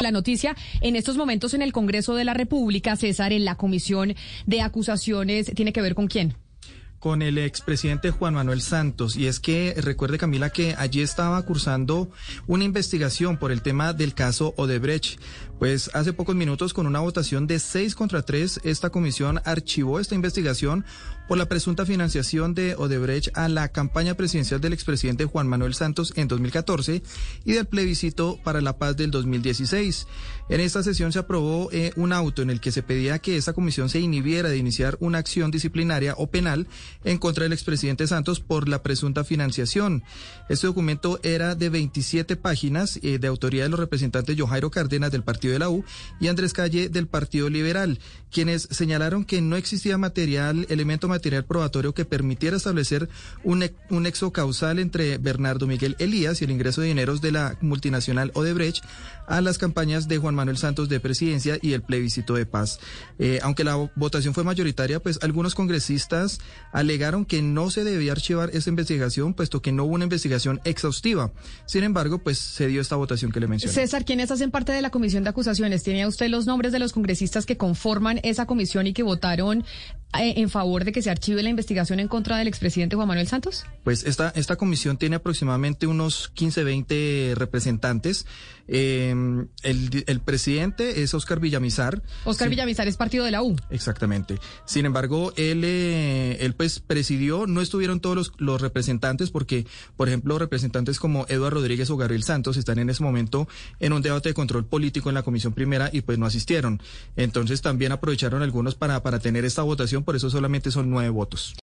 La noticia en estos momentos en el Congreso de la República, César, en la comisión de acusaciones, ¿tiene que ver con quién? Con el expresidente Juan Manuel Santos. Y es que recuerde, Camila, que allí estaba cursando una investigación por el tema del caso Odebrecht. Pues hace pocos minutos, con una votación de seis contra tres, esta comisión archivó esta investigación por la presunta financiación de Odebrecht a la campaña presidencial del expresidente Juan Manuel Santos en 2014 y del plebiscito para la paz del 2016. En esta sesión se aprobó eh, un auto en el que se pedía que esta comisión se inhibiera de iniciar una acción disciplinaria o penal en contra del expresidente Santos por la presunta financiación. Este documento era de 27 páginas eh, de autoría de los representantes Johairo Cárdenas del Partido de la U y Andrés Calle del Partido Liberal, quienes señalaron que no existía material, elemento material probatorio que permitiera establecer un, un nexo causal entre Bernardo Miguel Elías y el ingreso de dineros de la multinacional Odebrecht a las campañas de Juan Manuel Santos de presidencia y el plebiscito de paz. Eh, aunque la votación fue mayoritaria, pues algunos congresistas alegaron que no se debía archivar esa investigación, puesto que no hubo una investigación exhaustiva. Sin embargo, pues se dio esta votación que le mencioné. César, ¿quiénes hacen parte de la comisión de acusaciones? ¿Tiene usted los nombres de los congresistas que conforman esa comisión y que votaron en favor de que se archive la investigación en contra del expresidente Juan Manuel Santos? Pues esta, esta comisión tiene aproximadamente unos 15, 20 representantes. Eh, el, el, presidente es Oscar Villamizar. Oscar sí. Villamizar es partido de la U. Exactamente. Sin embargo, él, eh, él pues presidió, no estuvieron todos los, los, representantes porque, por ejemplo, representantes como Eduardo Rodríguez o Gabriel Santos están en ese momento en un debate de control político en la comisión primera y pues no asistieron. Entonces también aprovecharon algunos para, para tener esta votación por eso solamente son nueve votos.